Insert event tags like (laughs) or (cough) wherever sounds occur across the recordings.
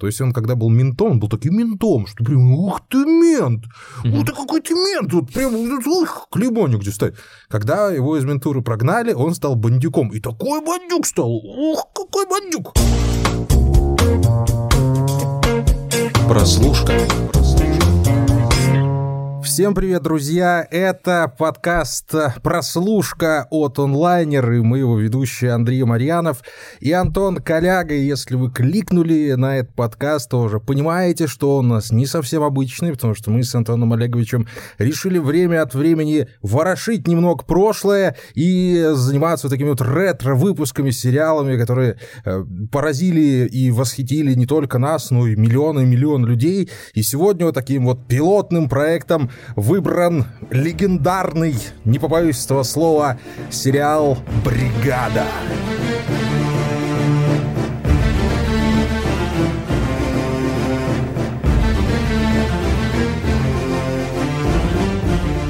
То есть он, когда был ментом, он был таким ментом, что прям, ух ты, мент! Ух ты, какой ты мент! Вот прям, ух, клебоник где стоит. Когда его из ментуры прогнали, он стал бандюком. И такой бандюк стал! Ух, какой бандюк! Прослушка. Всем привет, друзья! Это подкаст «Прослушка» от онлайнер, и мы его ведущие Андрей Марьянов и Антон Коляга. Если вы кликнули на этот подкаст, то уже понимаете, что он у нас не совсем обычный, потому что мы с Антоном Олеговичем решили время от времени ворошить немного прошлое и заниматься такими вот ретро-выпусками, сериалами, которые э, поразили и восхитили не только нас, но и миллионы и миллион людей. И сегодня вот таким вот пилотным проектом выбран легендарный, не побоюсь этого слова, сериал «Бригада».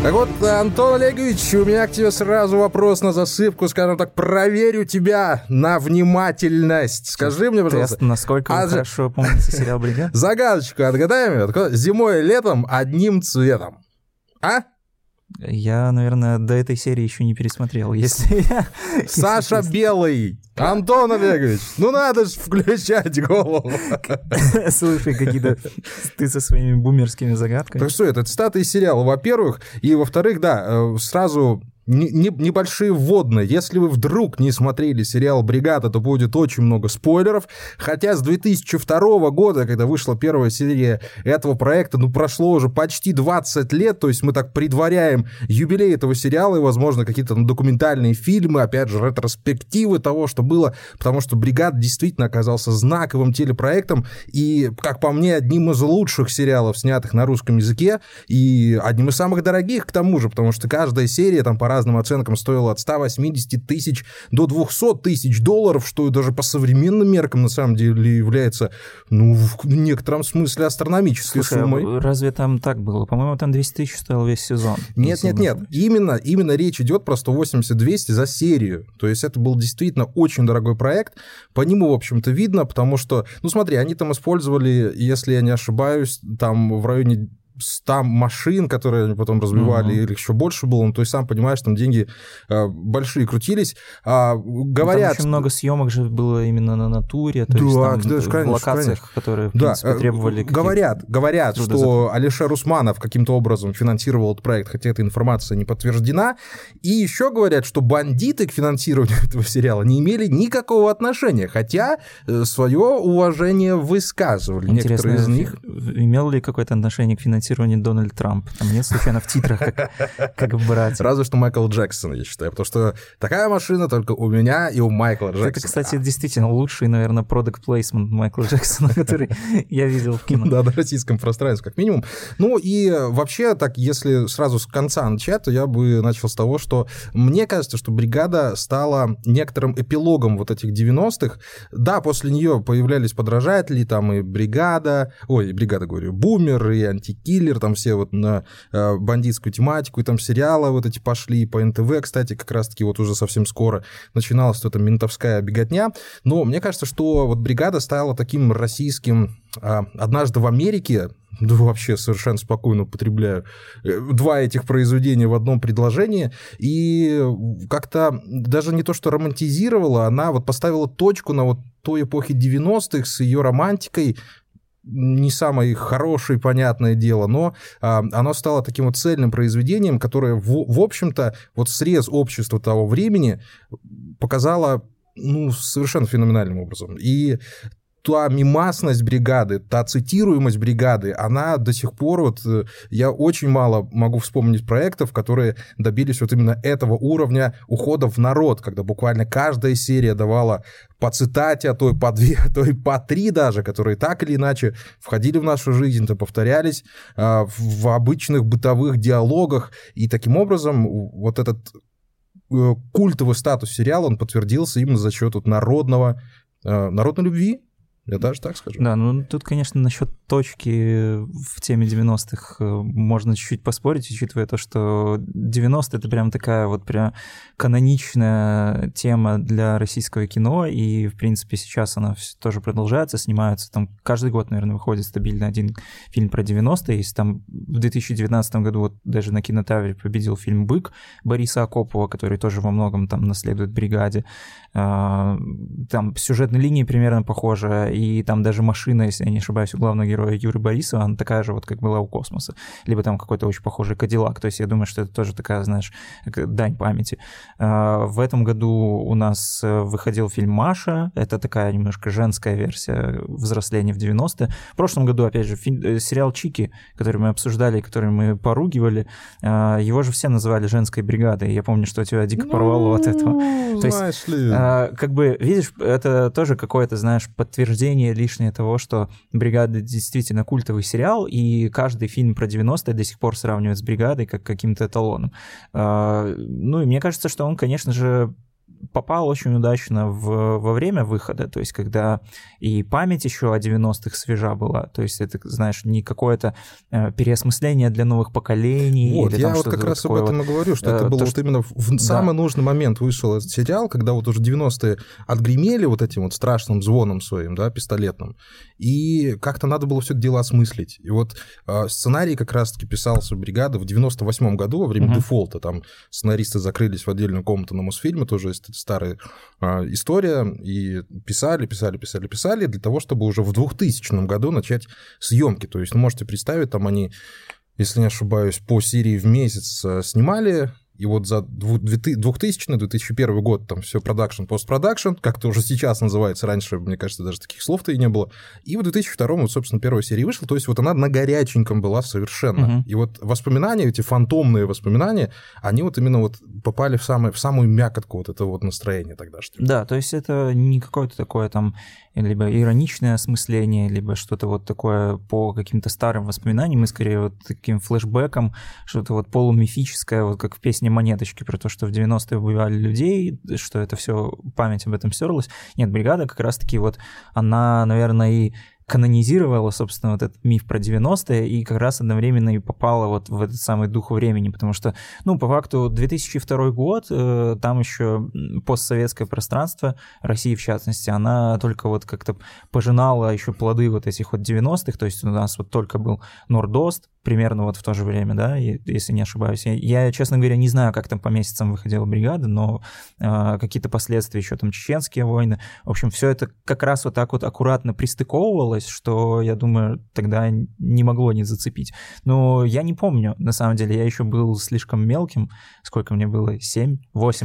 Так вот, Антон Олегович, у меня к тебе сразу вопрос на засыпку, скажем так, проверю тебя на внимательность. Скажи мне, пожалуйста. Тест, насколько а, хорошо помнится сериал «Бригада»? (laughs) Загадочку отгадаем. Зимой и летом одним цветом. А? Я, наверное, до этой серии еще не пересмотрел. (laughs) Если я... Саша Белый! Антон Олегович, ну надо же включать голову. (laughs) Слушай, какие-то ты со своими бумерскими загадками. Так что, это цитаты из сериала, во-первых. И, во-вторых, да, э, сразу небольшие вводные. Если вы вдруг не смотрели сериал «Бригада», то будет очень много спойлеров. Хотя с 2002 года, когда вышла первая серия этого проекта, ну, прошло уже почти 20 лет, то есть мы так предваряем юбилей этого сериала и, возможно, какие-то ну, документальные фильмы, опять же, ретроспективы того, что было, потому что «Бригада» действительно оказался знаковым телепроектом и, как по мне, одним из лучших сериалов, снятых на русском языке, и одним из самых дорогих, к тому же, потому что каждая серия там по разным оценкам стоило от 180 тысяч до 200 тысяч долларов, что даже по современным меркам на самом деле является, ну, в некотором смысле астрономической Слушай, а суммой. разве там так было? По-моему, там 200 тысяч стоил весь сезон. Нет, нет, нет. Именно, именно речь идет про 180-200 за серию. То есть это был действительно очень дорогой проект. По нему, в общем-то, видно, потому что, ну смотри, они там использовали, если я не ошибаюсь, там в районе 100 машин, которые они потом разбивали, uh-huh. или еще больше было, ну, то есть, сам понимаешь, там деньги э, большие крутились. А, говорят... Там очень много съемок же было именно на натуре, то да, есть там, да, в конечно, локациях, конечно. которые, в да, принципе, э, требовали Говорят, говорят, что Алишер Усманов каким-то образом финансировал этот проект, хотя эта информация не подтверждена. И еще говорят, что бандиты к финансированию (laughs) этого сериала не имели никакого отношения, хотя э, свое уважение высказывали. Интересно, Некоторые из них... имел ли какое-то отношение к финансированию цитирование Дональд Трамп. Там нет случайно в титрах, как, как брать. Разве что Майкл Джексон, я считаю, потому что такая машина только у меня и у Майкла Джексона. Это, кстати, действительно лучший, наверное, продукт плейсмент Майкла Джексона, который я видел в кино. Да, на российском пространстве, как минимум. Ну и вообще, так, если сразу с конца начать, то я бы начал с того, что мне кажется, что «Бригада» стала некоторым эпилогом вот этих 90-х. Да, после нее появлялись подражатели, там и «Бригада», ой, «Бригада», говорю, «Бумер», и «Антики», киллер, там все вот на э, бандитскую тематику, и там сериалы вот эти пошли, по НТВ, кстати, как раз-таки вот уже совсем скоро начиналась эта ментовская беготня. Но мне кажется, что вот «Бригада» стала таким российским э, «Однажды в Америке», да вообще совершенно спокойно употребляю э, два этих произведения в одном предложении, и как-то даже не то, что романтизировала, она вот поставила точку на вот той эпохе 90-х с ее романтикой, не самое хорошее, понятное дело, но а, оно стало таким вот цельным произведением, которое, в, в общем-то, вот срез общества того времени показало ну, совершенно феноменальным образом. И та мимасность бригады, та цитируемость бригады, она до сих пор, вот э, я очень мало могу вспомнить проектов, которые добились вот именно этого уровня ухода в народ, когда буквально каждая серия давала по цитате, а то и по две, (laughs) а то и по три даже, которые так или иначе входили в нашу жизнь, то повторялись а, в обычных бытовых диалогах, и таким образом вот этот э, культовый статус сериала, он подтвердился именно за счет вот народного, э, народной любви, Я даже так скажу. Да, ну тут, конечно, насчет точки в теме 90-х э, можно чуть-чуть поспорить, учитывая то, что 90-е это прям такая вот прям каноничная тема для российского кино, и, в принципе, сейчас она тоже продолжается, снимаются там каждый год, наверное, выходит стабильно один фильм про 90-е, если там в 2019 году вот даже на кинотавре победил фильм «Бык» Бориса Акопова, который тоже во многом там наследует «Бригаде», а, там сюжетная линия примерно похожа, и там даже машина, если я не ошибаюсь, у главного героя Юры Борисова, она такая же вот, как была у Космоса. Либо там какой-то очень похожий Кадиллак. То есть я думаю, что это тоже такая, знаешь, дань памяти. А, в этом году у нас э, выходил фильм «Маша». Это такая немножко женская версия взросления в 90-е. В прошлом году, опять же, фильм, э, сериал «Чики», который мы обсуждали, который мы поругивали, а, его же все называли «Женской бригадой». Я помню, что тебя дико порвало от этого. Ну, То есть, ли. как бы, видишь, это тоже какое-то, знаешь, подтверждение лишнее того, что «Бригада» действительно культовый сериал, и каждый фильм про 90-е до сих пор сравнивают с «Бригадой» как каким-то эталоном. А, ну и мне кажется, что он, конечно же, попал очень удачно в, во время выхода, то есть когда и память еще о 90-х свежа была, то есть это, знаешь, не какое-то э, переосмысление для новых поколений. Вот, или я вот как раз об этом вот, и говорю, что э, это было то, вот что... именно в да. самый нужный момент вышел этот сериал, когда вот уже 90-е отгремели вот этим вот страшным звоном своим, да, пистолетным, и как-то надо было все это дело осмыслить. И вот э, сценарий как раз-таки писался бригада в 98-м году во время uh-huh. дефолта, там сценаристы закрылись в отдельную комнату на Мосфильме, тоже есть старая а, история, и писали, писали, писали, писали для того, чтобы уже в 2000 году начать съемки. То есть, ну, можете представить, там они, если не ошибаюсь, по серии в месяц а, снимали, и вот за 2000-2001 год там все продакшн, постпродакшн, как-то уже сейчас называется, раньше, мне кажется, даже таких слов-то и не было. И в 2002 вот, собственно, первая серия вышла, то есть вот она на горяченьком была совершенно. Угу. И вот воспоминания, эти фантомные воспоминания, они вот именно вот попали в, самое, в самую мякотку вот этого вот настроения тогда. Что да, то есть это не какое-то такое там либо ироничное осмысление, либо что-то вот такое по каким-то старым воспоминаниям, и скорее вот таким флешбеком, что-то вот полумифическое, вот как в песне «Монеточки» про то, что в 90-е убивали людей, что это все, память об этом стерлась. Нет, бригада как раз-таки вот, она, наверное, и канонизировала, собственно, вот этот миф про 90-е и как раз одновременно и попала вот в этот самый дух времени, потому что, ну, по факту, 2002 год, э, там еще постсоветское пространство, России в частности, она только вот как-то пожинала еще плоды вот этих вот 90-х, то есть у нас вот только был Нордост, примерно вот в то же время, да, если не ошибаюсь. Я, честно говоря, не знаю, как там по месяцам выходила бригада, но э, какие-то последствия еще там чеченские войны. В общем, все это как раз вот так вот аккуратно пристыковывалось, что, я думаю, тогда не могло не зацепить. Но я не помню, на самом деле, я еще был слишком мелким. Сколько мне было? 7-8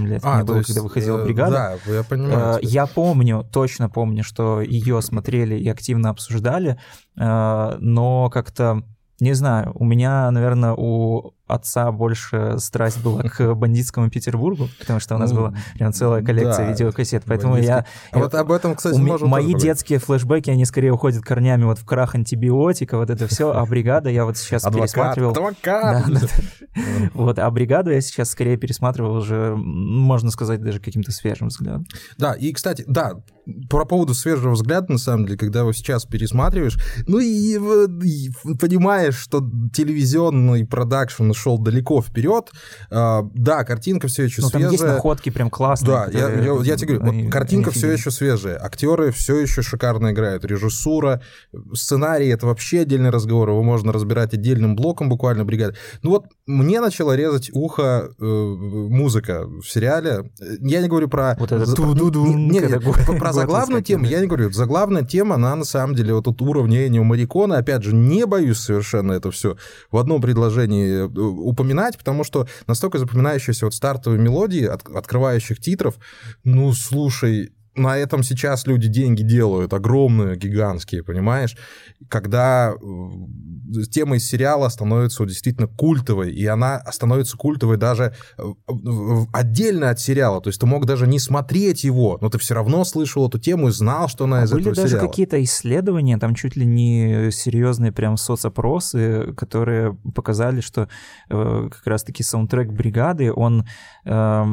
лет а, мне было, есть, когда выходила э, бригада. Да, я понимаю. Э, я помню, точно помню, что ее смотрели и активно обсуждали, э, но как-то не знаю, у меня, наверное, у отца больше страсть была к (laughs) бандитскому Петербургу, потому что у нас ну, была прям целая коллекция да, видеокассет, поэтому я... А вот об этом, кстати, можем Мои детские флешбеки, они скорее уходят корнями вот в крах антибиотика, вот это все, (laughs) а бригада я вот сейчас адвокат, пересматривал... Адвокат! Да, да, (laughs) вот, а бригаду я сейчас скорее пересматривал уже, можно сказать, даже каким-то свежим взглядом. Да, и, кстати, да, по поводу свежего взгляда, на самом деле, когда его сейчас пересматриваешь, ну и, и понимаешь, что телевизионный продакшн шел далеко вперед. А, да, картинка все еще ну, свежая. Там есть находки прям классные. Да, я, я, я тебе говорю, они, вот картинка все еще свежая, актеры все еще шикарно играют, режиссура, сценарий это вообще отдельный разговор, его можно разбирать отдельным блоком буквально бригады. Ну вот мне начала резать ухо э, музыка в сериале. Я не говорю про... Вот это ту-ду-ду. Не, не, про, про заглавную тему, я не говорю, заглавная тема, она на самом деле вот тут уровня Энио Марикона, опять же, не боюсь совершенно это все в одном предложении упоминать, потому что настолько запоминающиеся вот стартовые мелодии, от, открывающих титров, ну, слушай, на этом сейчас люди деньги делают, огромные, гигантские, понимаешь? Когда э, тема из сериала становится действительно культовой, и она становится культовой даже э, отдельно от сериала. То есть ты мог даже не смотреть его, но ты все равно слышал эту тему и знал, что она а из были этого даже сериала. какие-то исследования, там чуть ли не серьезные прям соцопросы, которые показали, что э, как раз-таки саундтрек «Бригады», он э,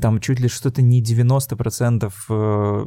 там чуть ли что-то не 90%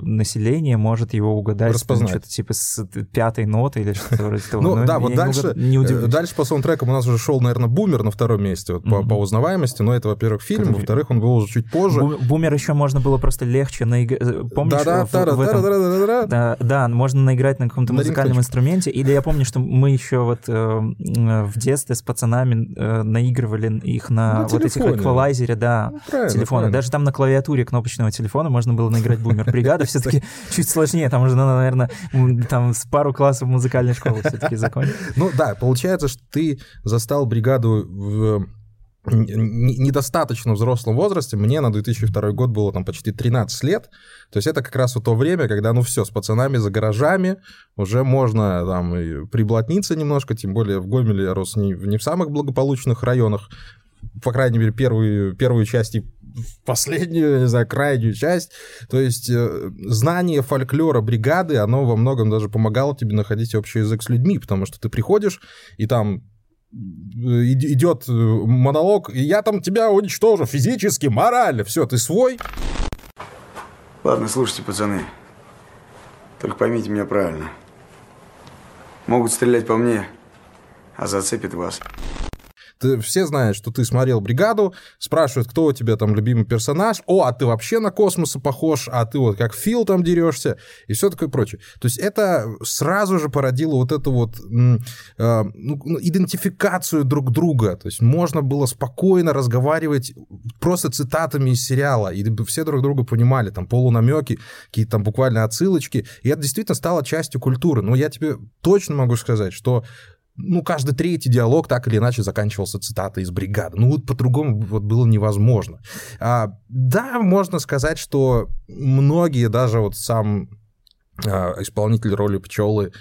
население может его угадать. Распознать. Что-то типа с пятой ноты или что-то вроде (laughs) того. Ну да, вот дальше, э, дальше по саундтрекам у нас уже шел, наверное, Бумер на втором месте по, узнаваемости, но это, во-первых, фильм, во-вторых, он был уже чуть позже. Бу- Бумер еще можно было просто легче наиграть. Помнишь, этом- да-да-да-да-да-да. Да, да, можно наиграть на каком-то музыкальном инструменте. Или я помню, что мы еще вот э, в детстве с пацанами э, наигрывали их на, вот этих эквалайзере, да, Ну, телефона. Даже там на клавиатуре кнопочного телефона можно было наиграть бумер. Бригада все-таки (laughs) (laughs) чуть сложнее. Там уже наверное, там с пару классов музыкальной школы (laughs) все-таки закончить. Ну да, получается, что ты застал бригаду в недостаточно взрослом возрасте. Мне на 2002 год было там почти 13 лет. То есть это как раз вот то время, когда, ну все, с пацанами за гаражами уже можно там и приблотниться немножко, тем более в Гомеле я рос не, в- не в самых благополучных районах, по крайней мере, первую, первую часть и последнюю, не знаю, крайнюю часть. То есть э, знание фольклора бригады, оно во многом даже помогало тебе находить общий язык с людьми, потому что ты приходишь, и там э, ид- идет э, монолог, и я там тебя уничтожу физически, морально, все, ты свой. Ладно, слушайте, пацаны. Только поймите меня правильно. Могут стрелять по мне, а зацепит вас. Ты, все знают, что ты смотрел «Бригаду», спрашивают, кто у тебя там любимый персонаж, о, а ты вообще на космоса похож, а ты вот как Фил там дерешься, и все такое прочее. То есть это сразу же породило вот эту вот э, ну, ну, идентификацию друг друга. То есть можно было спокойно разговаривать просто цитатами из сериала, и все друг друга понимали, там полунамеки, какие-то там буквально отсылочки, и это действительно стало частью культуры. Но я тебе точно могу сказать, что ну, каждый третий диалог так или иначе заканчивался цитатой из бригады. Ну, вот по-другому вот было невозможно. А, да, можно сказать, что многие, даже вот сам а, исполнитель роли пчелы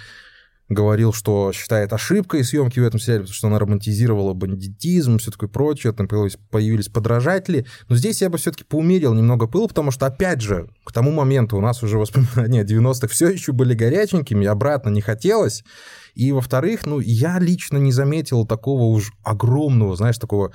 говорил, что считает ошибкой съемки в этом сериале, потому что она романтизировала бандитизм, все такое прочее, там появились, появились подражатели. Но здесь я бы все-таки поумерил немного пыл, потому что, опять же, к тому моменту у нас уже воспоминания 90-х все еще были горяченькими, обратно не хотелось. И, во-вторых, ну, я лично не заметил такого уж огромного, знаешь, такого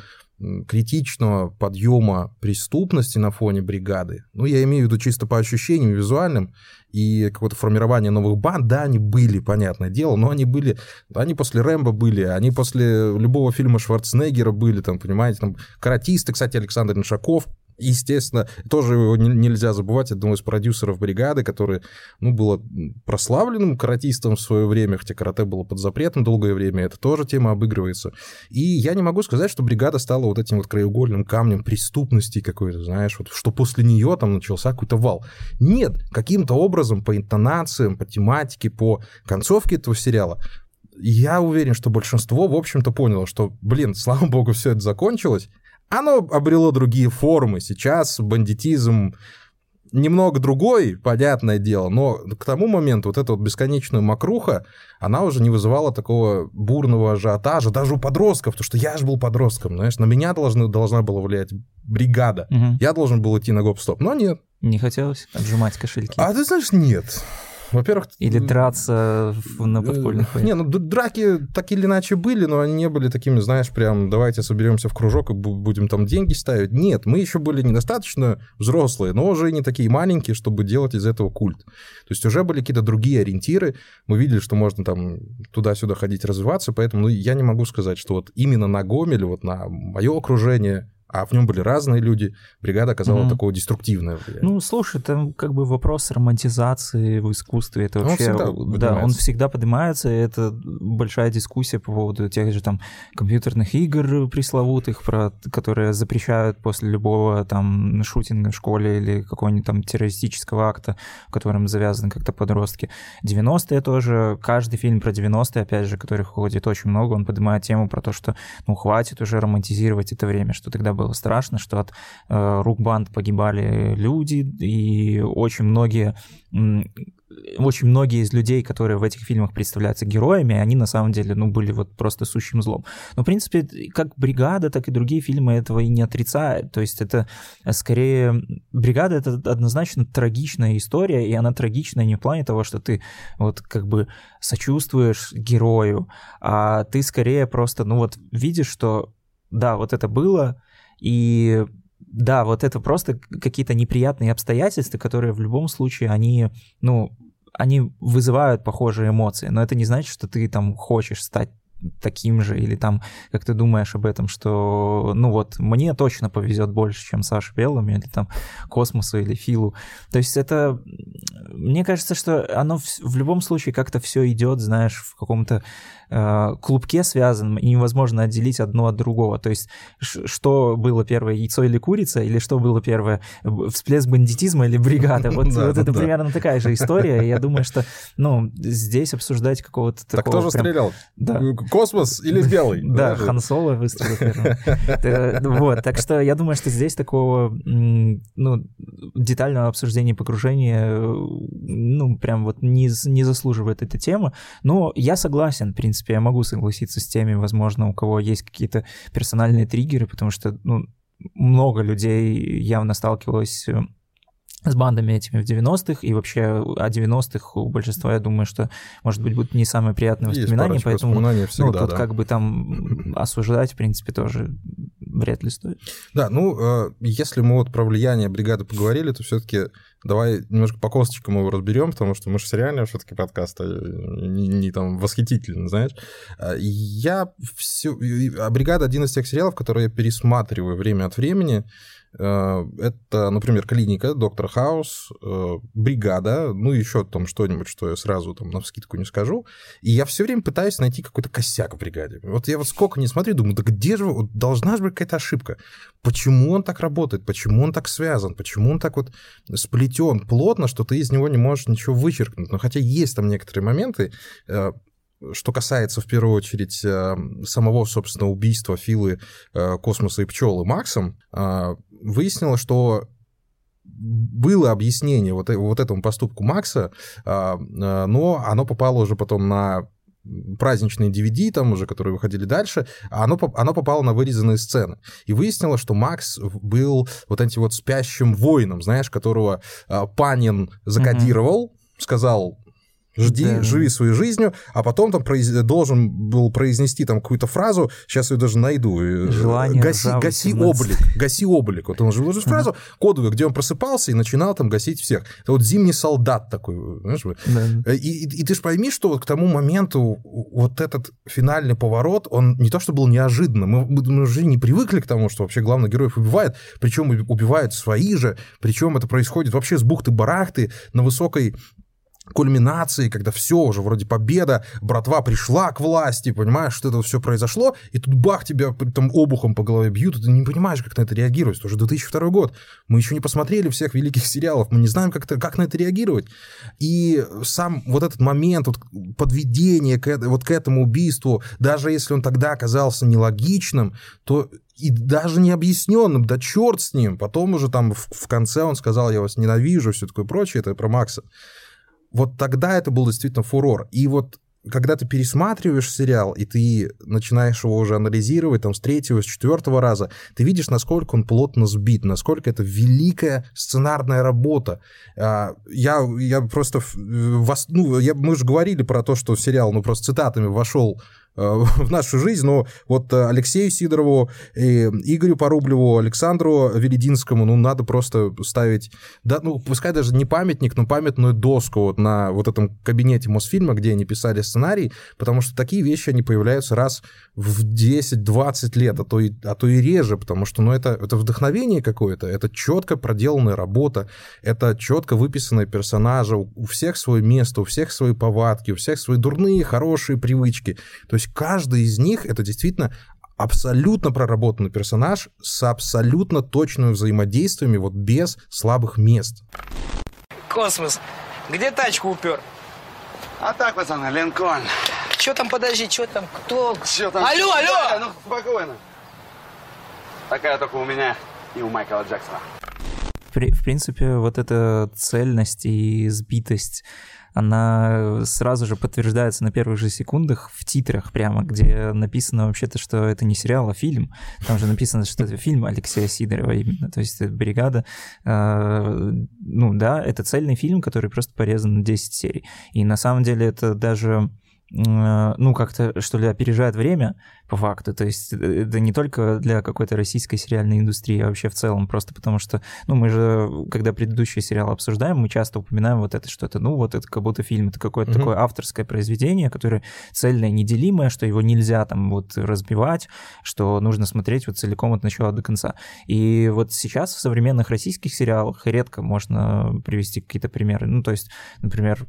критичного подъема преступности на фоне бригады. Ну, я имею в виду чисто по ощущениям визуальным и какое-то формирование новых банд, да, они были, понятное дело, но они были, они после Рэмбо были, они после любого фильма Шварценеггера были, там, понимаете, там, каратисты, кстати, Александр Иншаков, естественно, тоже его не- нельзя забывать, одного из продюсеров бригады, который, ну, был прославленным каратистом в свое время, хотя карате было под запретом долгое время, это тоже тема обыгрывается. И я не могу сказать, что бригада стала вот этим вот краеугольным камнем преступности какой-то, знаешь, вот, что после нее там начался какой-то вал. Нет, каким-то образом по интонациям, по тематике, по концовке этого сериала я уверен, что большинство, в общем-то, поняло, что, блин, слава богу, все это закончилось. Оно обрело другие формы. Сейчас бандитизм немного другой, понятное дело, но к тому моменту вот эта вот бесконечная мокруха, она уже не вызывала такого бурного ажиотажа, даже у подростков, потому что я же был подростком, знаешь, на меня должны, должна была влиять бригада. Мгм. Я должен был идти на гоп-стоп, но нет. Не хотелось отжимать кошельки. А ты знаешь, нет. Во-первых... Или драться в- на подпольных Э, Не, ну драки так или иначе были, но они не были такими, знаешь, прям давайте соберемся в кружок и бу- будем там деньги ставить. Нет, мы еще были недостаточно взрослые, но уже не такие маленькие, чтобы делать из этого культ. То есть уже были какие-то другие ориентиры, мы видели, что можно там туда-сюда ходить, развиваться, поэтому ну, я не могу сказать, что вот именно на Гомель, вот на мое окружение, а в нем были разные люди, бригада оказала Мгм. такое деструктивное влияние. Ну, слушай, там как бы вопрос романтизации в искусстве, это Он вообще... всегда да, он поднимается. всегда поднимается, и это большая дискуссия по поводу тех же там компьютерных игр пресловутых, про, которые запрещают после любого там шутинга в школе или какого-нибудь там террористического акта, в котором завязаны как-то подростки. 90-е тоже, каждый фильм про 90-е, опять же, которых ходит очень много, он поднимает тему про то, что ну хватит уже романтизировать это время, что тогда было страшно, что от э, рук банд погибали люди, и очень многие очень многие из людей, которые в этих фильмах представляются героями, они на самом деле, ну, были вот просто сущим злом. Но, в принципе, как «Бригада», так и другие фильмы этого и не отрицают. То есть это э, скорее... «Бригада» — это однозначно трагичная история, и она трагичная не в плане того, что ты вот как бы сочувствуешь герою, а ты скорее просто, ну вот, видишь, что да, вот это было, и да, вот это просто какие-то неприятные обстоятельства, которые в любом случае, они, ну, они вызывают похожие эмоции, но это не значит, что ты там хочешь стать таким же, или там, как ты думаешь об этом, что, ну вот, мне точно повезет больше, чем Саше Белому, или там Космосу, или Филу. То есть это, мне кажется, что оно в, в любом случае как-то все идет, знаешь, в каком-то Э, клубке связанном, и невозможно отделить одно от другого. То есть что было первое, яйцо или курица, или что было первое, всплеск бандитизма или бригада. (laughs) Вот, Да, вот это да. примерно такая же история. Я думаю, что ну, здесь обсуждать какого-то Так такого... кто же прям- стрелял? Да. Космос или белый? (laughs) Да, Хан Соло выстрелил первым. Э, Вот, так что я думаю, что здесь такого, ну, детального обсуждения погружения, э, ну, прям вот не, не заслуживает эта тема. Но я согласен, в принципе, я могу согласиться с теми, возможно, у кого есть какие-то персональные триггеры, потому что, ну, много людей явно сталкивалось э, с бандами этими в 90-х, и вообще о 90-х у большинства, я думаю, что, может быть, будут не самые приятные Есть воспоминания, парочка поэтому воспоминаний ну, всегда, тут да. как бы там осуждать, в принципе, тоже вряд ли стоит. Да, ну, э, если мы вот про влияние бригады поговорили, то все-таки давай немножко по косточкам его разберем, потому что мы же сериальный все-таки подкаст, а не, не там восхитительный, знаешь. А, Я все... А «Бригада» — один из тех сериалов, которые я пересматриваю время от времени. Э, Это, например, «Клиника», «Доктор Хаус», э, «Бригада», ну, еще там что-нибудь, что я сразу там на вскидку не скажу. И я все время пытаюсь найти какой-то косяк в «Бригаде». Вот я вот сколько не смотрю, думаю, да где же... вот должна же быть какая-то ошибка. Почему он так работает? Почему он так связан? Почему он так вот сплетен плотно, что ты из него не можешь ничего вычеркнуть? Но хотя есть там некоторые моменты, э, что касается в первую очередь самого, собственно, убийства Филы, Космоса и Пчелы Максом, э, выяснилось, что было объяснение вот, э- вот этому поступку Макса, а, а, но оно попало уже потом на праздничные DVD, там уже, которые выходили дальше, а оно, оно попало на вырезанные сцены. И выяснилось, что Макс был вот этим вот спящим воином, знаешь, которого Панин закодировал, сказал, жди, Да. живи своей жизнью, а потом там произ- должен был произнести там какую-то фразу, сейчас ее даже найду. э, Желание гаси, гаси 17. облик, гаси облик. Вот он же выложил фразу кодовую, где он просыпался и начинал там гасить всех. Это вот зимний солдат такой, знаешь. Да. И, и- и ты же пойми, что вот к тому моменту вот этот финальный поворот, он не то что был неожиданным, мы, мы уже не привыкли к тому, что вообще главных героев убивают, причем убивают свои же, причем это происходит вообще с бухты-барахты на высокой кульминации, когда все уже вроде победа, братва пришла к власти, понимаешь, что это все произошло, и тут бах, тебя там обухом по голове бьют, и ты не понимаешь, как на это реагировать. Это уже 2002 год. Мы еще не посмотрели всех великих сериалов, мы не знаем, как, это, как на это реагировать. И сам вот этот момент вот, подведения к, вот к этому убийству, даже если он тогда оказался нелогичным, то и даже необъясненным, да черт с ним. Потом уже там в, в конце он сказал, я вас ненавижу, все такое прочее, это про Макса вот тогда это был действительно фурор. И вот когда ты пересматриваешь сериал, и ты начинаешь его уже анализировать там, с третьего, с четвертого раза, ты видишь, насколько он плотно сбит, насколько это великая сценарная работа. А, Я, я просто... в- вос- ну, я, мы же говорили про то, что сериал, ну, просто цитатами вошел в нашу жизнь, но вот э, Алексею Сидорову, и Игорю Порублеву, Александру Велединскому, ну, надо просто ставить, да, ну, пускай даже не памятник, но памятную доску вот на вот этом кабинете Мосфильма, где они писали сценарий, потому что такие вещи, они появляются раз в 10-20 лет, а то и, а то и реже, потому что, ну, это, это вдохновение какое-то, это четко проделанная работа, это четко выписанные персонажи, у всех свое место, у всех свои повадки, у всех свои дурные, хорошие привычки. То есть каждый из них это действительно абсолютно проработанный персонаж с абсолютно точными взаимодействиями, вот без слабых мест. Космос, где тачку упер? А так, пацаны, Линкольн. Че там, подожди, что там, кто? Чё там? Алло, алло! Да, ну, спокойно. Такая только у меня и у Майкла Джексона. В принципе, вот эта цельность и сбитость, она сразу же подтверждается на первых же секундах в титрах прямо, где написано вообще-то, что это не сериал, а фильм. Там же написано, что это фильм Алексея Сидорова именно. То есть это «Бригада». э, ну да, это цельный фильм, который просто порезан на 10 серий. И на самом деле это даже ну, как-то, что ли, опережает время, по факту. То есть э, это не только для какой-то российской сериальной индустрии, а вообще в целом, просто потому что, ну, мы же, когда предыдущие сериалы обсуждаем, мы часто упоминаем вот это, что это, ну, вот это как будто фильм, это какое-то mm-hmm. такое авторское произведение, которое цельное, неделимое, что его нельзя там вот разбивать, что нужно смотреть вот целиком от начала до конца. И вот сейчас в современных российских сериалах редко можно привести какие-то примеры. Ну, то есть, например,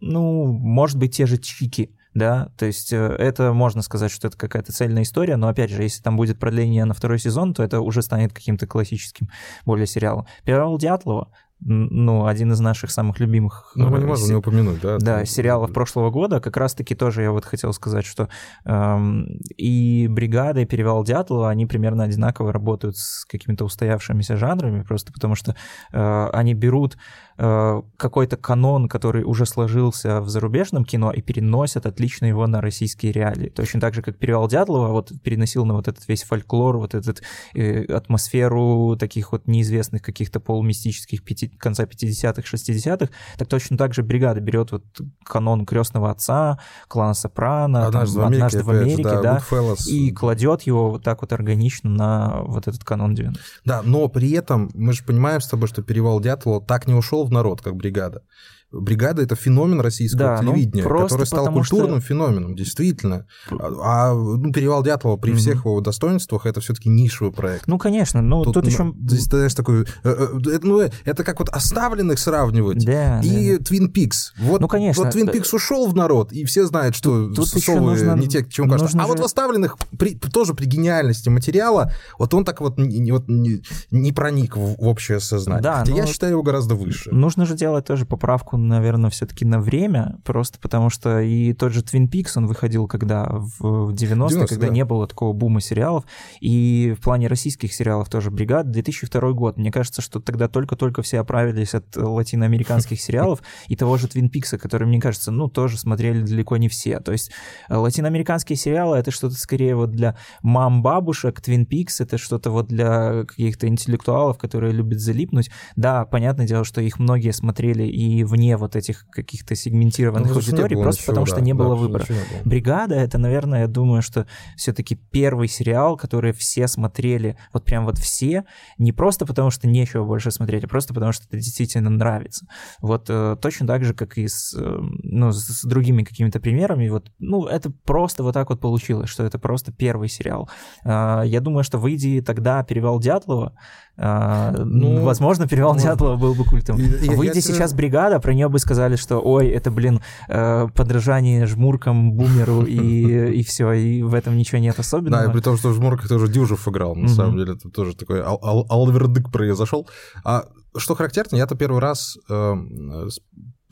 ну, может быть, те же Чики, да, то есть э, это можно сказать, что это какая-то цельная история, но опять же, если там будет продление на второй сезон, то это уже станет каким-то классическим более сериалом. Перевал Дятлова, ну, один из наших самых любимых... Ну, мы не можем се... не упомянуть, да? Да, там... сериалов прошлого года. Как раз-таки тоже я вот хотел сказать, что эм, и «Бригада», и «Перевал Дятлова», они примерно одинаково работают с какими-то устоявшимися жанрами, просто потому что э, они берут Э, какой-то канон, который уже сложился в зарубежном кино, и переносят отлично его на российские реалии. Точно так же, как «Перевал Дятлова» вот переносил на вот этот весь фольклор, вот эту э, атмосферу таких вот неизвестных каких-то полумистических пяти, конца 50-х, 60-х, так точно так же «Бригада» берет вот канон «Крестного отца», «Клана Сопрано», «Однажды, там, в Америке», «Однажды в Америке», да, да и кладет его вот так вот органично на вот этот канон 90 Да, но при этом мы же понимаем с тобой, что «Перевал Дятлова» так не ушел в народ, как бригада. Бригада это феномен российского да, ну, телевидения, ну, который стал культурным что... феноменом, действительно. А, а ну, перевал Дятлова при mm-hmm. всех его достоинствах это все-таки нишевый проект. Ну, конечно, но тут, тут ну, еще. Здесь, знаешь, такой. Э, э, ну, это как вот оставленных сравнивать да, и Twin Peaks. Вот, ну, конечно. Вот Twin Peaks ушел в народ, и все знают, что тут совы нужно... не те, к чему кажется. А же... вот в оставленных при, тоже при гениальности материала, вот он так вот не, вот, не, не проник в, в общее сознание. Да, Хотя но... я считаю его гораздо выше. Нужно же делать тоже поправку наверное, все-таки на время, просто потому что и тот же Twin Peaks, он выходил когда в 90-е, 90 когда да. не было такого бума сериалов, и в плане российских сериалов тоже «Бригад», 2002 год. Мне кажется, что тогда только-только все оправились от латиноамериканских (laughs) сериалов и того же Twin Peaks, который, мне кажется, ну, тоже смотрели далеко не все. То есть э, латиноамериканские сериалы — это что-то скорее вот для мам-бабушек, Twin Peaks — это что-то вот для каких-то интеллектуалов, которые любят залипнуть. Да, понятное дело, что их многие смотрели и вне вне вот этих каких-то сегментированных ну, аудиторий, просто ничего, потому да, что не было да, выбора. Не было. Бригада это, наверное, я думаю, что все-таки первый сериал, который все смотрели, вот прям вот все, не просто потому что нечего больше смотреть, а просто потому что это действительно нравится. Вот э, точно так же, как и с, э, ну, с, с другими какими-то примерами, вот, ну, это просто вот так вот получилось, что это просто первый сериал. Э, я думаю, что выйди тогда «Перевал Дятлова», а, ну, возможно, перевал может... Дятлова был бы культом. Я, Выйди я сейчас бригада, про нее бы сказали, что ой, это, блин, э, подражание жмуркам, бумеру и, и все, и в этом ничего нет особенного. Да, и при том, что жмурка тоже Дюжев играл, на самом деле, это тоже такой ал- ал- алвердык произошел. А что характерно, я-то первый раз э,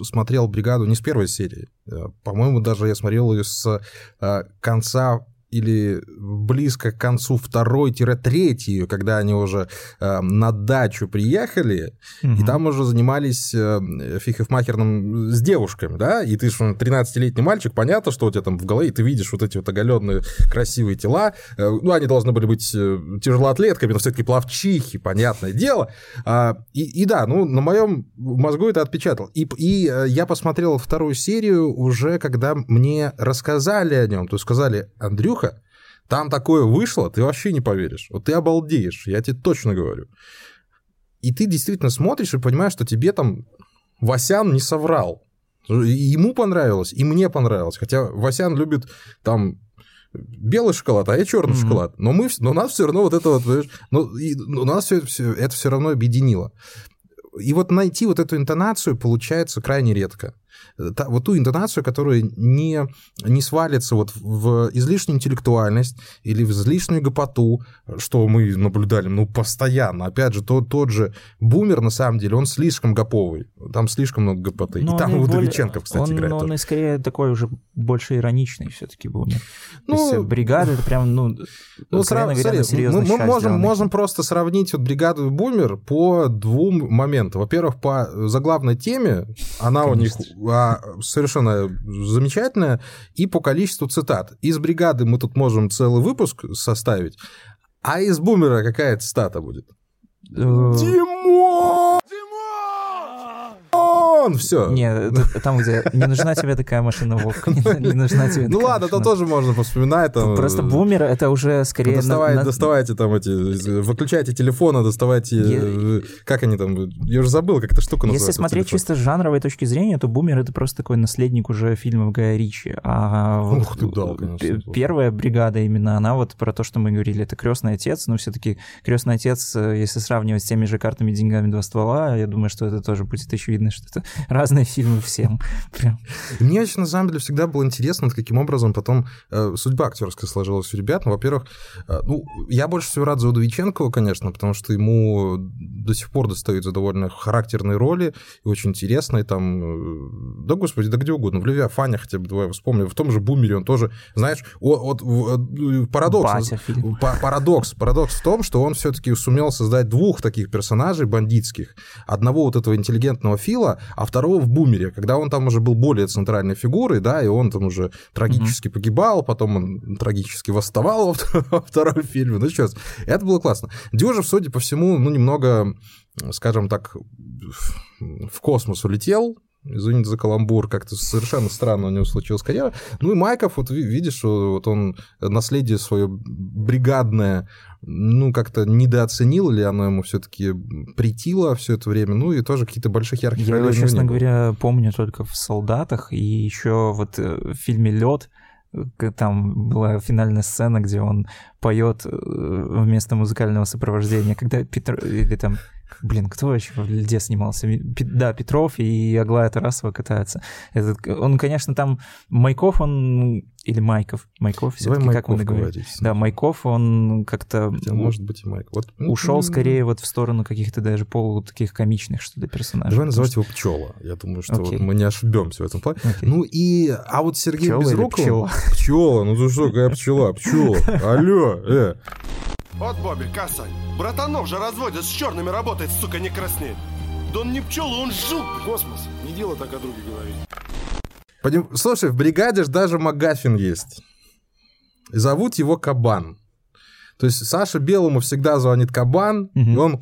смотрел бригаду не с первой серии. Э, по-моему, даже я смотрел ее с э, конца или близко к концу второй-третьей, когда они уже э, на дачу приехали, угу. и там уже занимались э, фихефмахерным с девушками, да, и ты же 13-летний мальчик, понятно, что у тебя там в голове, и ты видишь вот эти вот оголенные красивые тела, э, ну, они должны были быть э, тяжелоатлетками, но все-таки плавчихи, понятное дело, а, и, и да, ну, на моем мозгу это отпечатал, и, и э, я посмотрел вторую серию уже, когда мне рассказали о нем, то есть сказали, Андрюха, там такое вышло, ты вообще не поверишь. Вот ты обалдеешь, я тебе точно говорю. И ты действительно смотришь и понимаешь, что тебе там Васян не соврал. ему понравилось, и мне понравилось. Хотя Васян любит там белый шоколад, а я черный mm-hmm. шоколад. Но мы, но нас все равно вот это вот, ну, и, у нас все, все, это все равно объединило. И вот найти вот эту интонацию получается крайне редко та, вот ту интонацию, которая не, не свалится вот в излишнюю интеллектуальность или в излишнюю гопоту, что мы наблюдали, ну, постоянно. Опять же, тот, тот же бумер, на самом деле, он слишком гоповый. Там слишком много гопоты. Но и там Удовиченков, кстати, он, играет. Он, он и скорее такой уже больше ироничный все-таки бумер. Ну, То есть бригада, это прям, ну, ну сразу, говоря, смотри, мы, мы можем, можем просто сравнить вот бригаду и бумер по двум моментам. Во-первых, по заглавной теме, она Конечно. у них совершенно замечательная, и по количеству цитат. Из бригады мы тут можем целый выпуск составить, а из бумера какая цитата будет? Э, Димон! Димон! Он, все. Не, там, где не нужна тебе такая машина, Вовка, не, нужна тебе Ну ладно, машина. тоже можно вспоминать. Просто бумер — это уже скорее... Доставайте там эти, выключайте телефоны, доставайте, Я- э, как они там, я уже забыл, как эта штука называется. Если смотреть чисто с жанровой точки зрения, то «Бумер» — это просто такой наследник уже фильмов Гая Ричи. А Ух ты, слушай. первая бригада именно, она вот про то, что мы говорили, это «Крестный отец», но все-таки «Крестный отец», э, если сравнивать с теми же «Картами, деньгами, два ствола», я думаю, что это тоже будет очевидно, что это (laughs) разные фильмы всем. Прям. Мне очень, на самом деле, всегда было интересно, каким образом потом э, судьба актерская сложилась у ребят. Ну, во-первых, э, ну, я больше всего рад за Удовиченкова, конечно, потому что ему до сих пор достаются довольно характерные роли и очень интересные там... э, да, господи, да где угодно. В «Левиафане» хотя бы, давай вспомню. В том же «Бумере» он тоже, знаешь, вот, в- э, парадокс. Батя Парадокс. Парадокс в том, что он все-таки сумел создать двух таких персонажей бандитских. Одного вот этого интеллигентного Фила, а второго в Бумере, когда он там уже был более центральной фигурой, да, и он там уже трагически погибал, потом он трагически восставал во втор- во втором фильме. Ну что, это было классно. Дюжев, судя по всему, ну, немного, скажем так, в- космос улетел, Извините за каламбур, как-то совершенно странно у него случилась карьера. Ну и Майков, вот ви- видишь, вот он наследие свое бригадное, ну, как-то недооценил, или оно ему все-таки притило все это время, ну и тоже какие-то больших ярких Я его, честно не говоря, помню только в «Солдатах», и еще вот э, в фильме «Лед», там была финальная сцена, где он поет э, вместо музыкального сопровождения, когда Петр... Или там... Блин, кто вообще в льде снимался? Да, Петров и Аглая Тарасова катаются. Этот, он, конечно, там... Майков, он... Или Майков. Майков, Давай все-таки, как он Майков говорит. говорить. Да, Майков, он как-то Хотя, может быть, и Майк. Вот, ну, ушел скорее вот в сторону каких-то даже полу таких комичных, что ли, персонажей. Давай называть что- его Пчела. Я думаю, что вот Окей. мы не ошибемся в этом плане. Окей. Ну и, а вот Сергей Пчела Безруков... пчела? Пчела, ну ты что, какая пчела? Пчела. Алло, э. Вот Бобби, Касань. Братанов же разводят, с черными работает, сука, не краснеет. Да он не пчела, он жук. Космос. Не дело так о друге говорить. Поним- Слушай, в бригаде ж даже Магафин есть. И зовут его Кабан. То есть Саша Белому всегда звонит Кабан, Мгм. и он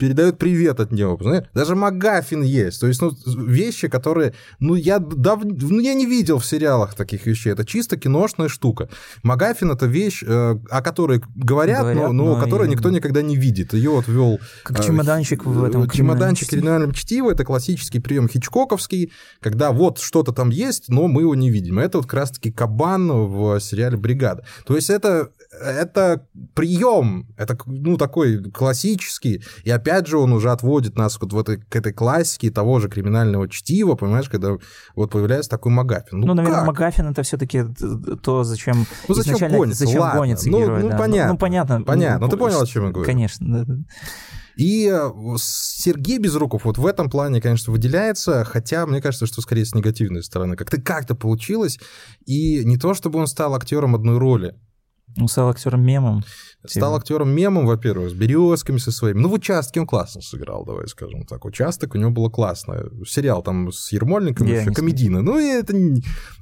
передает привет от него. Даже Магафин есть. То есть, ну, вещи, которые, ну, я дав... ну, я не видел в сериалах таких вещей. Это чисто киношная штука. Магафин это вещь, э, о которой говорят, Говорят, но, но но которую и- никто никогда не видит. Ее вот ввел Как э, чемоданчик в этом Чемоданчик криминальном криминальном чтиво это классический прием хичкоковский, когда вот что-то там есть, но мы его не видим. Это вот как раз-таки кабан в сериале «Бригада». То есть это, это прием, это ну, такой классический, и опять же он уже отводит нас вот в этой, к этой классике того же криминального чтива, понимаешь, когда вот появляется такой Магафин. Ну, Ну, наверное, как? Магафин это все-таки то, зачем Ну, зачем изначально гонится? зачем Ладно. гонится Ну, герой. ну, да. понятно. Ну, понятно. Понятно. Ну, ты по- понял, о чем я говорю. Конечно. И э, Сергей Безруков вот в этом плане, конечно, выделяется, хотя мне кажется, что скорее с негативной стороны. Как-то как-то получилось, и не то, чтобы он стал актером одной роли. Он стал актером мемом. Стал Типа. актером мемом, во-первых, с березками со своими. Ну, в участке он классно сыграл, давай скажем так. Участок у него было классно. Сериал там с Ермольником Я еще комедийный. Ну, и это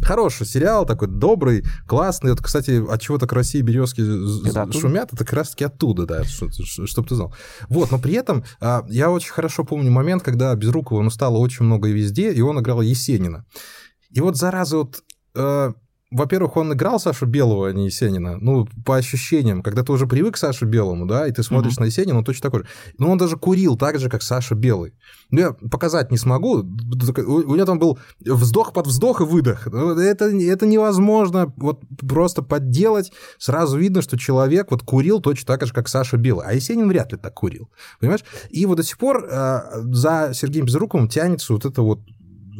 хороший сериал, такой добрый, классный. Вот, кстати, от чего так России березки Это шумят, это как раз-таки оттуда, да, чтобы ты знал. Вот, но при этом а, я очень хорошо помню момент, когда Безрукова ну, стало очень много и везде, и он играл Есенина. И вот, зараза, вот... во-первых, он играл Сашу Белого, а не Есенина. Ну, по ощущениям, когда ты уже привык к Саше Белому, да, и ты смотришь на Есенина, он точно такой же. Но он даже курил так же, как Саша Белый. Ну, я показать не смогу. У у него там был вздох под вздох и выдох. Ну, Это, это невозможно вот просто подделать. Сразу видно, что человек вот курил точно так же, как Саша Белый. А Есенин вряд ли так курил. Понимаешь? И вот до сих пор э, за Сергеем Безруковым тянется вот это вот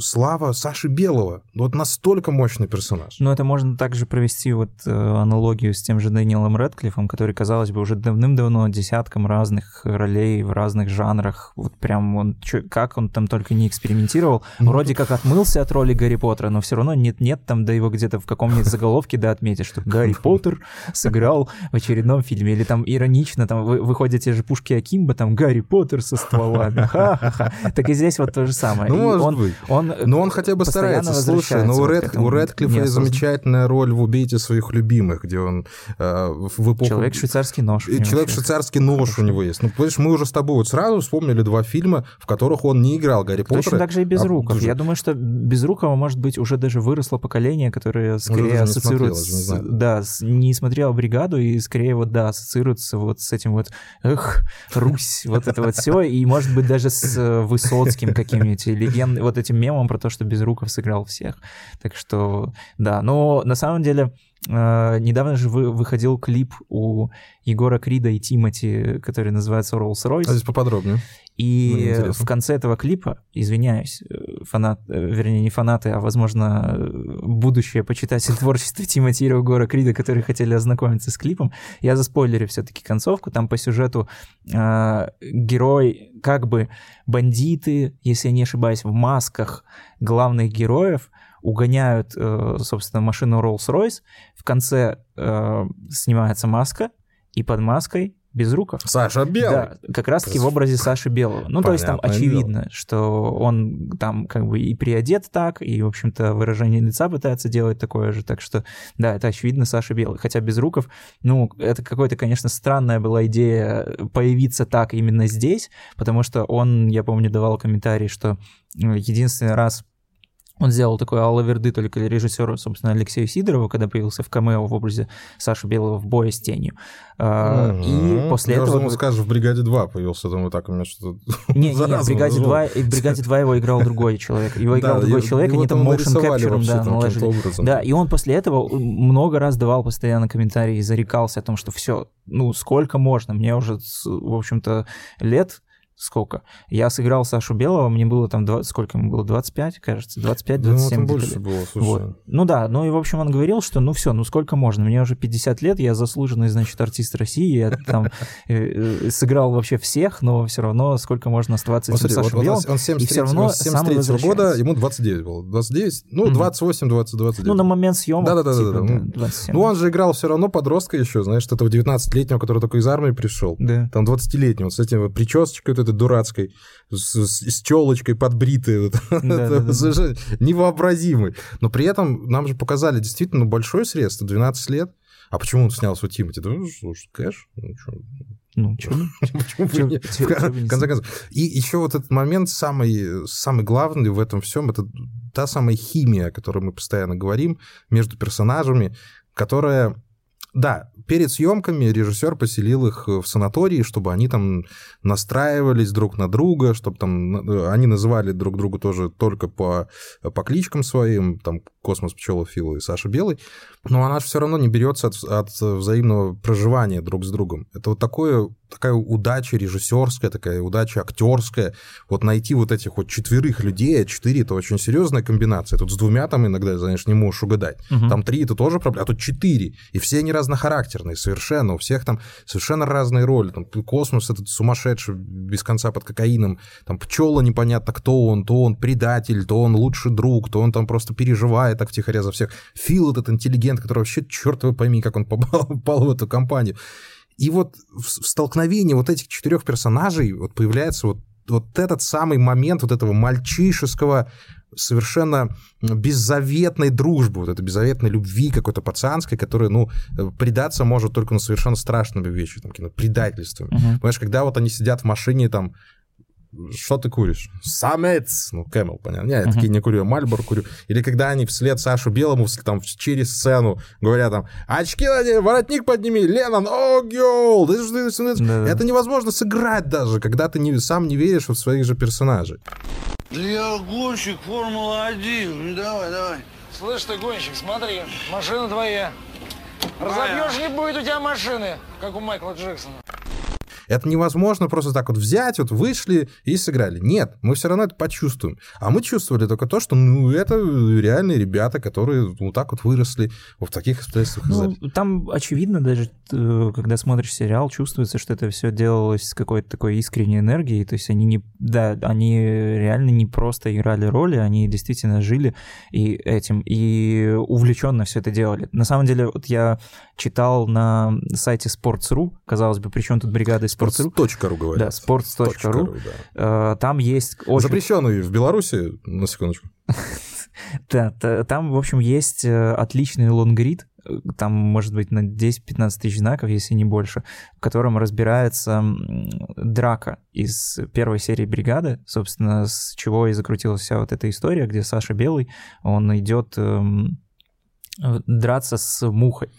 слава Саши Белого. Вот настолько мощный персонаж. Но это можно также провести вот э, аналогию с тем же Дэниелом Рэдклиффом, который, казалось бы, уже давным-давно десятком разных ролей в разных жанрах. Вот прям он, чё- как он там только не экспериментировал. Ну, Вроде как отмылся от роли Гарри Поттера, но все равно нет-нет, там да его где-то в каком-нибудь заголовке да отметишь, что Гарри Поттер сыграл в очередном фильме. Или там иронично, там вы, выходят те же пушки Акимба, там Гарри Поттер со стволами. Ха-ха-ха. Так и здесь вот то же самое. Ну, может он, быть. он он, Но он хотя бы старается. Слушай, ну возвращается у, вот Ред, этому у неосознанно. замечательная роль в «Убейте своих любимых», где он э, в эпоху... Человек швейцарский нож. у И него человек вообще. швейцарский нож у него есть. Ну, понимаешь, мы уже с тобой вот сразу вспомнили два фильма, в которых он не играл Гарри Поттера. Точно так же и без а Я думаю, что без рукова, может быть, уже даже выросло поколение, которое скорее даже не ассоциирует смотрело, с- да, с- не смотрел бригаду и скорее вот да, ассоциируется вот с этим вот эх, Русь, вот это вот все, и может быть даже с э, Высоцким каким-нибудь, и легенд, вот этим мемом про то, что Безруков сыграл всех. Так что, да, но на самом деле э, недавно же вы- выходил клип у Егора Крида и Тимати, который называется Rolls-Royce. А здесь поподробнее. И интересно. в конце этого клипа, извиняюсь, э, фанат, э, вернее, не фанаты, а, возможно, будущее почитатели (laughs) творчества Тимоти и Гора Крида, которые хотели ознакомиться с клипом, я заспойлерю все-таки концовку. Там по сюжету э, герой, как бы бандиты, если я не ошибаюсь, в масках главных героев угоняют, собственно, машину Rolls-Royce. В конце э, снимается маска, и под маской без руков. Саша Белый. Да, как раз-таки в образе Саши Белого. Ну, то есть там Понятное очевидно, что он там как бы и приодет так, и, в общем-то, выражение лица пытается делать такое же. Так что, да, это очевидно Саша Белый. Хотя без руков, ну, это какой-то, конечно, странная была идея появиться так именно здесь, потому что он, я помню, давал комментарий, что э, единственный раз он сделал такой аллаверды только режиссеру, собственно, Алексею Сидорову, когда появился в камео в образе Саши Белого в бое с тенью. Мгм. И после Я этого... думал, скажешь, в «Бригаде 2» появился, думаю, так, у меня что-то... (laughs) Не, не, в бригаде назвал. 2, и в бригаде 2 его играл другой человек. Его играл другой и- человек, они там motion capture, да, наложили. Да, и он после этого много раз давал постоянно комментарии, зарекался о том, что все, ну, сколько можно, мне уже, в общем-то, лет сколько. Я сыграл Сашу Белого, мне было там, 20, сколько ему было, 25, кажется, 25-27. Да, ну, где-то больше было, слушай. Вот. Ну да, ну и в общем он говорил, что ну все, ну сколько можно, мне уже 50 лет, я заслуженный, значит, артист России, я там э, э, сыграл вообще всех, но все равно сколько можно оставаться Вот вот, Сашей вот Белым. он, он 73, всё равно он с сам 73 года, ему 29 было. 29, ну, Мгм. 28, 20, 29. Ну, на момент съемок, Да-да-да-да, типа, ну, да, 27. Ну, он же играл все равно подростка еще, знаешь, этого 19-летнего, который только из армии пришел. Да. Там 20-летнего, с этим вот причесочкой вот этой дурацкой, с, с, с челочкой подбритой. невообразимый. Но при этом нам же показали действительно большое средство, 12 лет. А почему он снялся у Тимати? Да, ну, слушай, кэш. Ну, чё, Ну? (laughs) Почему В конце концов. И еще вот этот момент самый, самый главный в этом всем, это та самая химия, о которой мы постоянно говорим, между персонажами, которая... Да, перед съемками режиссер поселил их в санатории, чтобы они там настраивались друг на друга, чтобы там э, они называли друг друга тоже только по, по кличкам своим, там Космос Пчелофил и Саша Белый, но она же все равно не берется от, от взаимного проживания друг с другом. Это вот такое, такая удача режиссерская, такая удача актерская. Вот найти вот этих вот четверых людей, а четыре это очень серьезная комбинация. Тут с двумя там иногда, знаешь, не можешь угадать. Мгм. Там три это тоже проблема, а тут четыре. И все они разнохарактерные совершенно. У всех там совершенно разные роли. Там космос этот сумасшедший без конца под кокаином. Там пчела непонятно, кто он. То он предатель, то он лучший друг, то он там просто переживает так втихаря за всех. Фил этот интеллигент, который вообще, черт его пойми, как он попал, (laughs) попал в эту компанию. И вот в, столкновении вот этих четырех персонажей вот появляется вот, вот этот самый момент вот этого мальчишеского совершенно беззаветной дружбы, вот этой беззаветной любви какой-то пацанской, которая, ну, предаться может только на совершенно страшными вещи, там, какими-то предательствами. Мгм. Понимаешь, когда вот они сидят в машине, там, что ты куришь? Самец! Ну, Camel, понятно. Не, я Мгм. такие не курю, я Мальбор курю. Или когда они вслед Сашу Белому там через сцену говорят там, очки надень, воротник подними, Леннон, oh, girl! Да Да-да. Это невозможно сыграть даже, когда ты не, сам не веришь в своих же персонажей. Я гонщик Формула-1. Ну, давай, давай. Слышь ты, гонщик, смотри, машина твоя. Разобьешь, не будет у тебя машины, как у Майкла Джексона. Это невозможно просто так вот взять, вот вышли и сыграли. Нет, мы все равно это почувствуем. А мы чувствовали только то, что ну это реальные ребята, которые вот так вот выросли вот в таких обстоятельствах. Ну, там очевидно даже, э, когда смотришь сериал, чувствуется, что это все делалось с какой-то такой искренней энергией. То есть они не, да, они реально не просто играли роли, они действительно жили и этим и увлеченно все это делали. На самом деле, вот я читал на сайте Sports.ru, казалось бы, при чем тут бригада из sports.ru. Sports.ru говорят. Да, sports.ru. да. Э, Там есть очень... Запрещенный в Беларуси, на секундочку. (laughs) Да, та- там, в общем, есть э, отличный лонгрид, э, там, может быть, на 10-15 тысяч знаков, если не больше, в котором разбирается драка из первой серии «Бригады», собственно, с чего и закрутилась вся вот эта история, где Саша Белый, он идет эм, драться с мухой.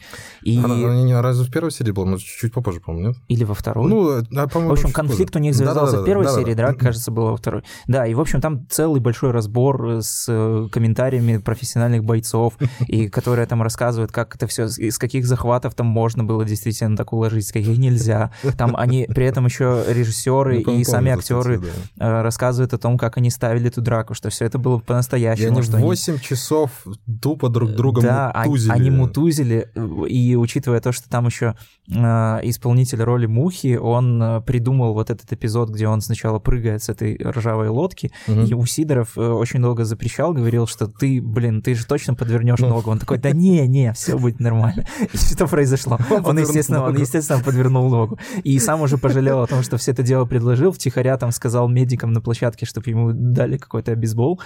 И... Она, она не разве в первой серии была? Может, чуть попозже, по-моему, нет? Или во второй? Ну, а, по-моему, В общем, конфликт позже. у них завязался Да-да-да, в первой да-да-да. серии, драка, кажется, была во второй. Да, и, в общем, там целый большой разбор с э, комментариями профессиональных бойцов, и (laughs) которые там рассказывают, как это все, из каких захватов там можно было действительно так уложить, с каких нельзя. Там они, при этом еще режиссеры (laughs) Ну, и сами актеры да. э, рассказывают о том, как они ставили эту драку, что все это было И по-настоящему. что они- 8 часов тупо друг друга да, они- мутузили. они мутузили, и учитывая то, что там еще э, исполнитель роли Мухи, он э, придумал вот этот эпизод, где он сначала прыгает с этой ржавой лодки, Мгм. и у Сидоров э, очень долго запрещал, говорил, что ты, блин, ты же точно подвернешь Ну. ногу. Он такой, да не, не, все будет нормально. (laughs) И что произошло? Он, естественно, он, естественно, подвернул ногу. И сам уже пожалел о том, что все это дело предложил, втихаря там сказал медикам на площадке, чтобы ему дали какой-то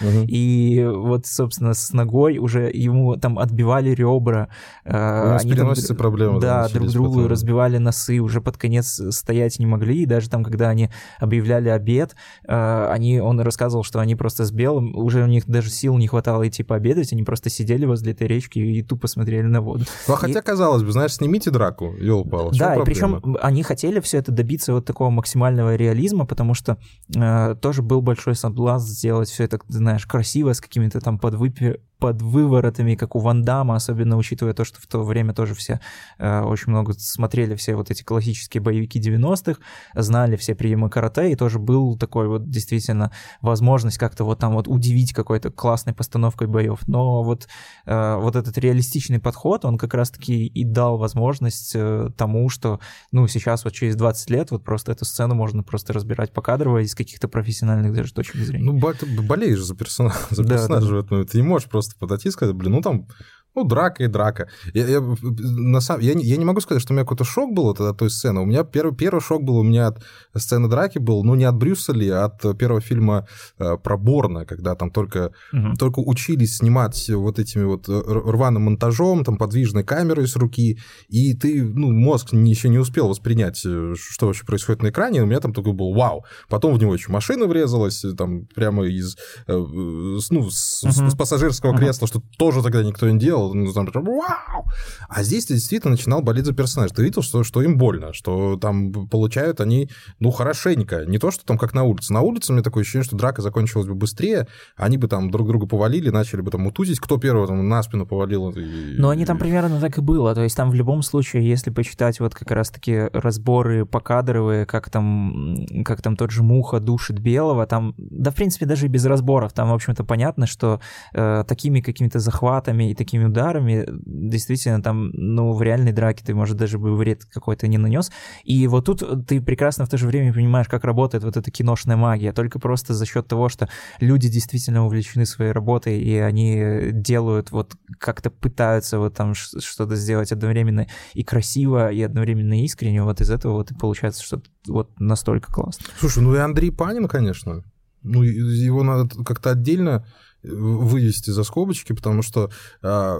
Мгм. и вот, собственно, с ногой уже ему там отбивали ребра. э, У они там проблемы, да, друг другу потом. разбивали носы, уже под конец стоять не могли. И даже там, когда они объявляли обед, э, они, он рассказывал, что они просто с белым, уже у них даже сил не хватало идти пообедать, они просто сидели возле этой речки и тупо смотрели на воду. Ну, а хотя, казалось бы, знаешь, снимите драку, ёлпало. Да, и причем они хотели все это добиться вот такого максимального реализма, потому что э, тоже был большой соблазн сделать все это, знаешь, красиво, с какими-то там подвыпи- под выворотами, как у Ван Дамма, особенно учитывая то, что в то время тоже все э, очень много смотрели все вот эти классические боевики 90-х, знали все приемы карате, и тоже был такой вот действительно возможность как-то вот там вот удивить какой-то классной постановкой боев. Но вот, э, вот этот реалистичный подход, он как раз-таки и дал возможность э, тому, что, ну, сейчас вот через 20 лет вот просто эту сцену можно просто разбирать покадрово из каких-то профессиональных даже точек зрения. Ну, болеешь за персонажа, (laughs) за Да, персонажа да. в этом. Ты не можешь просто подойти и сказать, блин, ну там, ну, драка и драка. Я, я, на самом, я, не, я не могу сказать, что у меня какой-то шок был от, от той сцены. У меня первый, первый шок был у меня от сцены драки был, ну, не от Брюса Ли, а от первого фильма э, про Борна, когда там только Мгм. только учились снимать вот этими вот р- рваным монтажом, там подвижной камерой с руки, и ты, ну, мозг еще не успел воспринять, э, что вообще происходит на экране, у меня там такой был вау. Потом в него еще машина врезалась, э, там прямо из, э, э, с- ну, с, с- Мгм. с пассажирского Мгм. кресла, что тоже тогда никто не делал, ну, там вау! А здесь ты действительно начинал болеть за персонажа. Ты видел, что, что им больно, что там получают они, ну, хорошенько. Не то, что там как на улице. На улице у меня такое ощущение, что драка закончилась бы быстрее, они бы там друг друга повалили, начали бы там мутузить, кто первого там на спину повалил. и- Но они там примерно так и было. То есть там в любом случае, если почитать вот как раз-таки разборы покадровые, как там, как там тот же Муха душит Белого, там, да, в принципе, даже и без разборов, там, в общем-то, понятно, что э, такими какими-то захватами и такими ударами действительно там, ну, в реальной драке ты, может, даже бы вред какой-то не нанес. И вот тут ты прекрасно в то же время понимаешь, как работает вот эта киношная магия, только просто за счет того, что люди действительно увлечены своей работой, и они делают вот как-то пытаются вот там что-то сделать одновременно и красиво, и одновременно искренне, вот из этого вот и получается что-то вот настолько классно. Слушай, ну и Андрей Панин, конечно. Ну, его надо как-то отдельно вывести за скобочки, потому что а,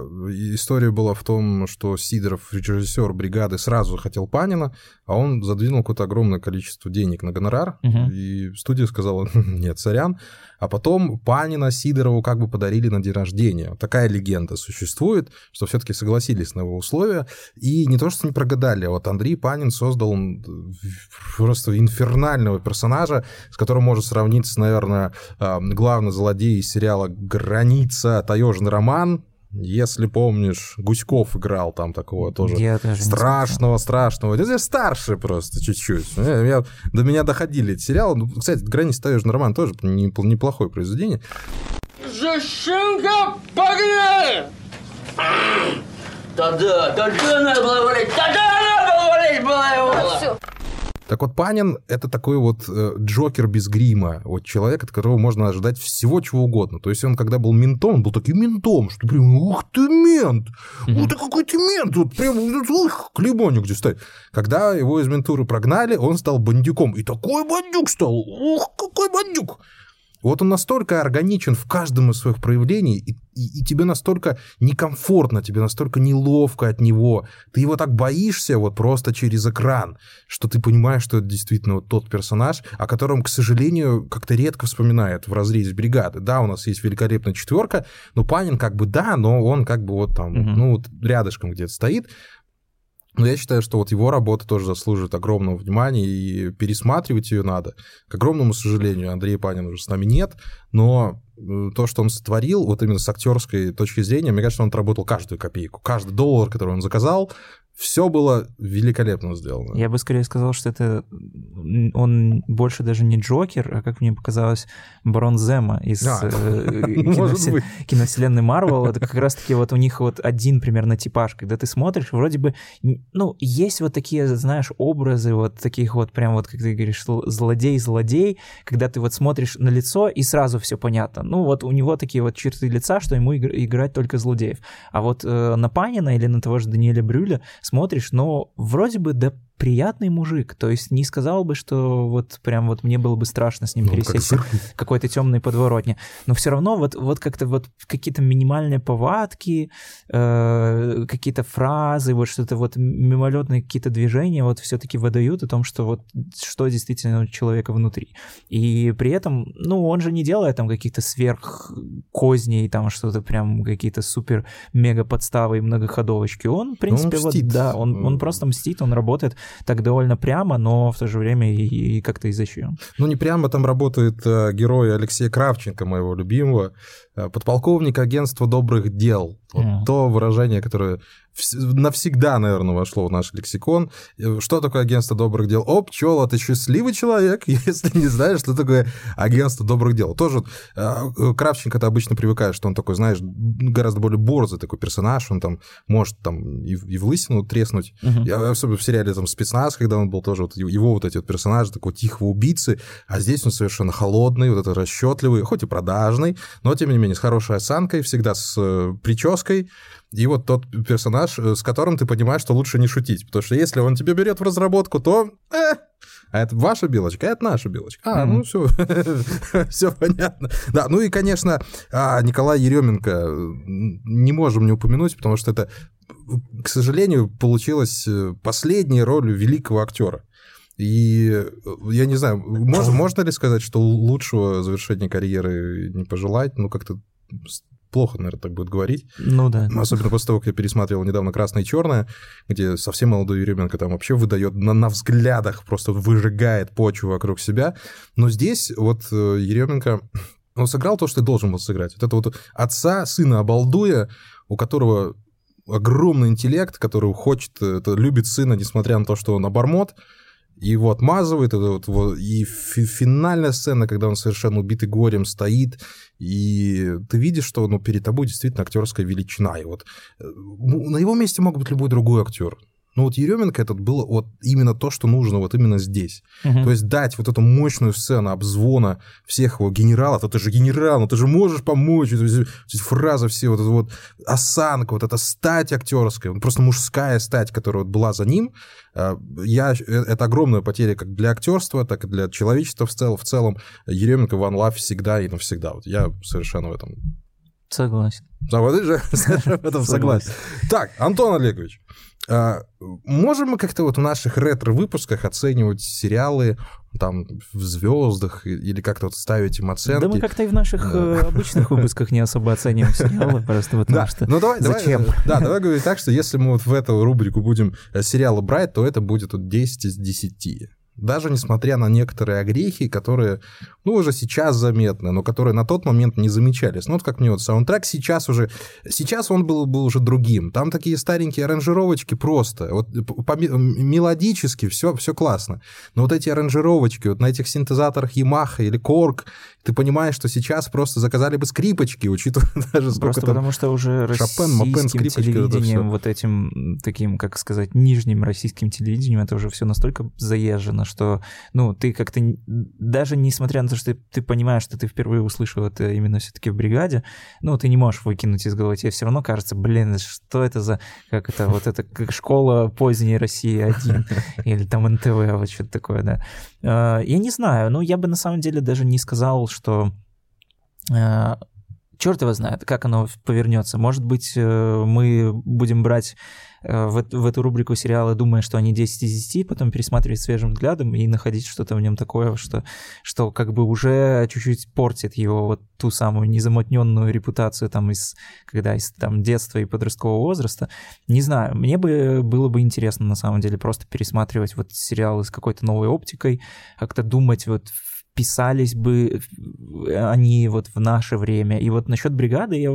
история была в том, что Сидоров, режиссер бригады, сразу хотел Панина, а он задвинул какое-то огромное количество денег на гонорар, Мгм. и студия сказала, (laughs) нет, сорян. А потом Панина Сидорову как бы подарили на день рождения. Такая легенда существует, что все-таки согласились на его условия. И не то, что не прогадали, а вот Андрей Панин создал просто инфернального персонажа, с которым может сравниться, наверное, главный злодей из сериала «Граница. Таежный роман». Если помнишь, Гуськов играл там такого тоже Я страшного, страшного. Это старше просто чуть-чуть. Э, я- до меня доходили эти сериалы. Ну, кстати, «Граница таежный роман» тоже не- неплохое произведение. Защенка, погнали! Да-да, да-да, надо было валить, да-да, надо было валить, было его. Все. Так вот, Панин — это такой вот э, Джокер без грима, вот человек, от которого можно ожидать всего чего угодно. То есть он, когда был ментом, он был таким ментом, что прям, ух ты, мент! Ух ты, какой ты мент! Вот прям, ух, клебоник здесь стоит. Когда его из ментуры прогнали, он стал бандюком. И такой бандюк стал! Ух, какой бандюк! Вот он настолько органичен в каждом из своих проявлений, и, и, и тебе настолько некомфортно, тебе настолько неловко от него. Ты его так боишься вот просто через экран, что ты понимаешь, что это действительно вот тот персонаж, о котором, к сожалению, как-то редко вспоминают в разрезе бригады. Да, у нас есть великолепная четверка, но Панин как бы да, но он как бы вот там, угу. ну вот рядышком где-то стоит. Но я считаю, что вот его работа тоже заслуживает огромного внимания, и пересматривать ее надо. К огромному сожалению, Андрея Панина уже с нами нет, но э, то, что он сотворил, вот именно с актерской точки зрения, мне кажется, он отработал каждую копейку. Каждый доллар, который он заказал, все было великолепно сделано. Я бы скорее сказал, что это он больше даже не Джокер, а, как мне показалось, Барон Зема из а, э, (laughs) киновсел... киновселенной Марвел. Это как раз-таки вот у них вот один примерно типаж, когда ты смотришь, вроде бы, ну, есть вот такие, знаешь, образы вот таких вот прям вот, как ты говоришь, злодей-злодей, когда ты вот смотришь на лицо и сразу все понятно. Ну, вот у него такие вот черты лица, что ему играть только злодеев. А вот э, на Панина или на того же Даниэля Брюля смотришь, но вроде бы да приятный мужик. То есть не сказал бы, что вот прям вот мне было бы страшно с ним ну, пересечься как какой-то темной подворотне. Но все равно вот, вот как-то вот какие-то минимальные повадки, э, какие-то фразы, вот что-то вот мимолетные какие-то движения вот все-таки выдают о том, что вот что действительно у человека внутри. И при этом, ну, он же не делает там каких-то сверх козней, там что-то прям какие-то супер мега подставы и многоходовочки. Он, в принципе, ну, он вот, да, он, он просто мстит, он работает так довольно прямо, но в то же время и, и как-то изощрен. Ну, не прямо там работает э, герой Алексея Кравченко, моего любимого, э, подполковник агентства добрых дел. Вот mm. то выражение, которое навсегда, наверное, вошло в наш лексикон. Э, что такое агентство добрых дел? О, пчела, ты счастливый человек, (laughs) если не знаешь, что такое агентство добрых дел. Тоже э, Кравченко ты обычно привыкаешь, что он такой, знаешь, гораздо более борзый такой персонаж, он там может там и, и в лысину треснуть. Uh-huh. Я, особенно в сериале там «Спецназ», когда он был тоже, вот его вот эти вот персонажи, такого тихого убийцы, а здесь он совершенно холодный, вот это расчетливый, хоть и продажный, но, тем не менее, с хорошей осанкой, всегда с э, прической, и вот тот персонаж, э, с которым ты понимаешь, что лучше не шутить. Потому что если он тебя берет в разработку, то... Э, а это ваша белочка, а это наша белочка. А, mm-hmm. ну все, все (laughs) понятно. Да, ну и, конечно, а, Николай Еременко э, не можем не упомянуть, потому что это, к сожалению, получилась последняя роль великого актера. И я не знаю, можно, можно ли сказать, что лучшего завершения карьеры не пожелать? Ну, как-то плохо, наверное, так будет говорить. Ну да. Особенно после того, как я пересматривал недавно «Красное и черное», где совсем молодой Еременко там вообще выдает на, на взглядах, просто выжигает почву вокруг себя. Но здесь вот э, Еременко, (clears throat) он сыграл то, что должен был сыграть. Вот это вот отца, сына обалдуя, у которого огромный интеллект, который хочет, это, любит сына, несмотря на то, что он обормот, его отмазывает, это вот, вот, и финальная сцена, когда он совершенно убитый горем стоит, и ты видишь, что ну, перед тобой действительно актерская величина. И вот э, на его месте мог быть любой другой актер. Но вот Еременко этот был вот именно то, что нужно вот именно здесь. Угу. То есть дать вот эту мощную сцену обзвона всех его генералов. Ты же генерал, ну ты же можешь помочь. Фразы все, вот эта вот осанка, вот эта стать актерская, просто мужская стать, которая вот была за ним. А, я, э, это огромная потеря как для актерства, так и для человечества в целом. В целом Еременко Ван Лав всегда и навсегда. Вот я совершенно в этом Согласен. А вот же (laughs) в этом согласен. Так, Антон Олегович, а, можем мы как-то вот в наших ретро-выпусках оценивать сериалы там в звездах или как-то вот ставить им оценки? Да мы как-то и в наших э, обычных выпусках не особо оцениваем (laughs) сериалы, просто потому что ну, давай, зачем? Давай, да, давай говорить так, что если мы вот в эту рубрику будем э, сериалы брать, то это будет вот 10 из 10 даже несмотря на некоторые огрехи, которые, ну, уже сейчас заметны, но которые на тот момент не замечались. Ну, вот как мне вот саундтрек сейчас уже, сейчас он был, был уже другим. Там такие старенькие аранжировочки просто, вот по, мелодически все, все классно. Но вот эти аранжировочки вот на этих синтезаторах Yamaha или Korg, ты понимаешь, что сейчас просто заказали бы скрипочки, учитывая (laughs) даже сколько Просто там... потому что уже Шопен, Мопен, скрипочки, телевидением, вот этим таким, как сказать, нижним российским телевидением, это уже все настолько заезжено, забавно, что, ну, ты как-то, даже несмотря на то, что ты, ты понимаешь, что ты впервые услышал это именно все-таки в бригаде, ну, ты не можешь выкинуть из головы, тебе все равно кажется, блин, что это за, как это, вот это, как школа поздней России 1, (laughs) или там НТВ, вот что-то такое, да. Э, Я не знаю, ну, я бы на самом деле даже не сказал, что черт его знает, как оно повернется. Может быть, э, мы будем брать в, эт- в эту рубрику сериалы, думая, что они 10 из 10, потом пересматривать свежим взглядом и находить что-то в нем такое, что, что как бы уже чуть-чуть портит его вот ту самую незамутненную репутацию там из, когда из там детства и подросткового возраста. Не знаю, мне бы было бы интересно на самом деле просто пересматривать вот сериалы с какой-то новой оптикой, как-то думать вот вписались бы они вот в наше время. И вот насчет бригады я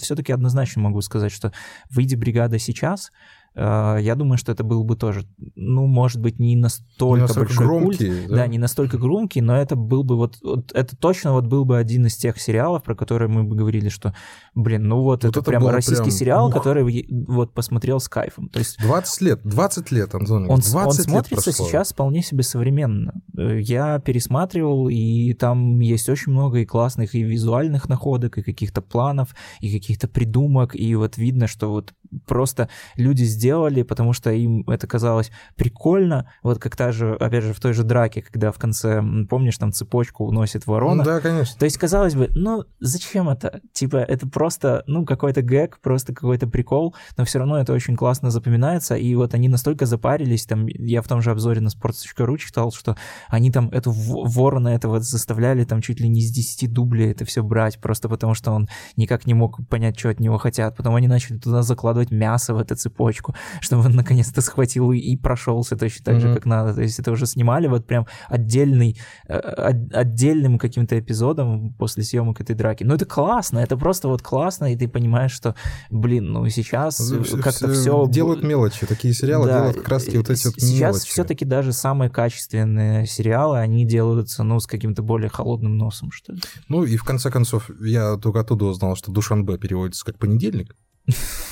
все-таки однозначно могу сказать, что выйди бригада сейчас, я думаю, что это был бы тоже, ну, может быть, не настолько, Не настолько большой громкий, культ, да? да, не настолько громкий, но это был бы вот, вот это точно вот был бы один из тех сериалов, про которые мы бы говорили, что, блин, ну вот, Вот это, это прям российский прям, сериал, ух. который вот посмотрел с кайфом. То есть 20 лет, 20 лет, Антон. он, 20 он лет смотрится прошло. сейчас вполне себе современно. Э, Я пересматривал, и там есть очень много и классных и визуальных находок, и каких-то планов, и каких-то придумок, и вот видно, что вот просто люди сделали, потому что им это казалось прикольно, вот как та же, опять же, в той же драке, когда в конце, помнишь, там цепочку уносит ворона, Ну Да, конечно. то есть, казалось бы, ну, зачем это? Типа, это просто, ну, какой-то гэг, просто какой-то прикол, но все равно это очень классно запоминается, и вот они настолько запарились, там, я в том же обзоре на sports.ru читал, что они там эту ворона этого заставляли там чуть ли не с 10 дублей это все брать, просто потому что он никак не мог понять, что от него хотят. Потом они начали туда закладывать мясо в эту цепочку, (laughs) чтобы он наконец-то схватил и, прошелся точно так же, как надо. То есть это уже снимали вот прям отдельный, э, от- отдельным каким-то эпизодом после съемок этой драки. Ну это классно, это просто вот классно, и ты понимаешь, что, блин, ну сейчас э, как-то все... Делают мелочи. Такие сериалы делают как раз-таки вот эти вот Сейчас мелочи. все-таки даже самые качественные сериалы, они делаются, ну, с каким-то более холодным носом, что ли. Ну и в конце концов, я только оттуда узнал, что Душанбе переводится как понедельник.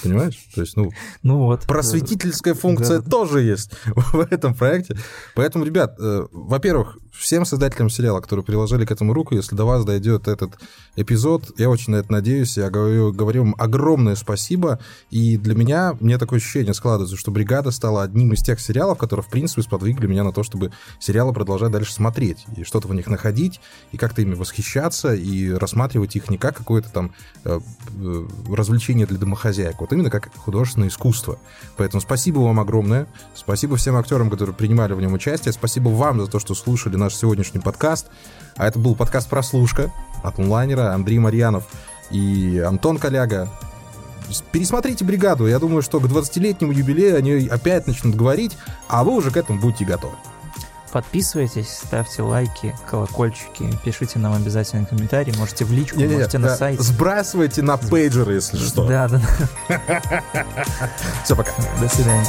Понимаешь? То есть, ну, Ну вот. просветительская функция Да. тоже есть (laughs) в этом проекте. Поэтому, ребят, э, во-первых, всем создателям сериала, которые приложили к этому руку, если до вас дойдет этот эпизод, я очень на это надеюсь, я говорю, говорю вам огромное спасибо, и для меня, мне такое ощущение складывается, что «Бригада» стала одним из тех сериалов, которые, в принципе, сподвигли меня на то, чтобы сериалы продолжать дальше смотреть, и что-то в них находить, и как-то ими восхищаться, и рассматривать их не как какое-то там э, э, развлечение для домохозяек, вот именно как художественное искусство. Поэтому спасибо вам огромное, спасибо всем актерам, которые принимали в нем участие, спасибо вам за то, что слушали наш сегодняшний подкаст. А это был подкаст «Прослушка» от онлайнера Андрей Марьянов и Антон Коляга. Пересмотрите «Бригаду», я думаю, что к 20-летнему юбилею они опять начнут говорить, а вы уже к этому будете готовы. Подписывайтесь, ставьте лайки, колокольчики, пишите нам обязательно комментарии, можете в личку, Не-не-не, можете на да, сайт. Сбрасывайте на пейджеры, если что. Да, да, да. Все, пока. До свидания.